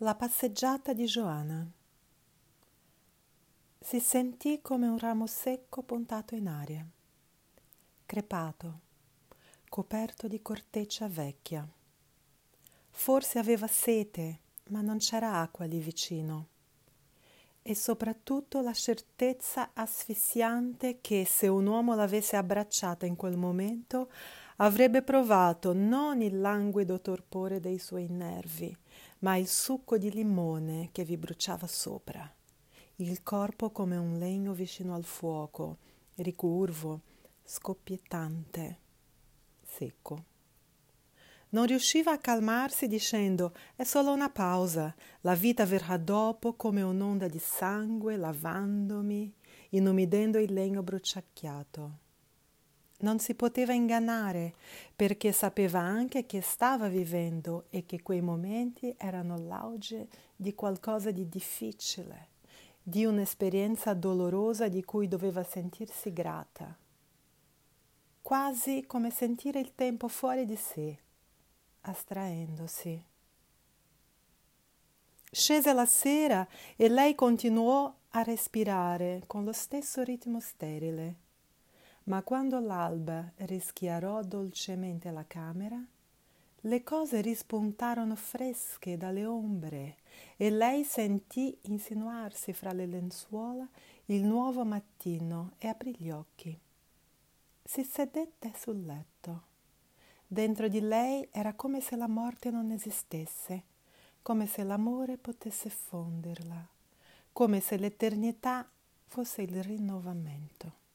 La passeggiata di Joanna. Si sentì come un ramo secco puntato in aria, crepato, coperto di corteccia vecchia. Forse aveva sete, ma non c'era acqua lì vicino. E soprattutto la certezza asfissiante che se un uomo l'avesse abbracciata in quel momento avrebbe provato non il languido torpore dei suoi nervi, ma il succo di limone che vi bruciava sopra, il corpo come un legno vicino al fuoco, ricurvo, scoppiettante, secco. Non riusciva a calmarsi dicendo è solo una pausa, la vita verrà dopo come un'onda di sangue lavandomi, inumidendo il legno bruciacchiato. Non si poteva ingannare perché sapeva anche che stava vivendo e che quei momenti erano l'auge di qualcosa di difficile, di un'esperienza dolorosa di cui doveva sentirsi grata. Quasi come sentire il tempo fuori di sé, astraendosi. Scese la sera e lei continuò a respirare con lo stesso ritmo sterile ma quando l'alba rischiarò dolcemente la camera, le cose rispuntarono fresche dalle ombre e lei sentì insinuarsi fra le lenzuola il nuovo mattino e aprì gli occhi. Si sedette sul letto. Dentro di lei era come se la morte non esistesse, come se l'amore potesse fonderla, come se l'eternità fosse il rinnovamento.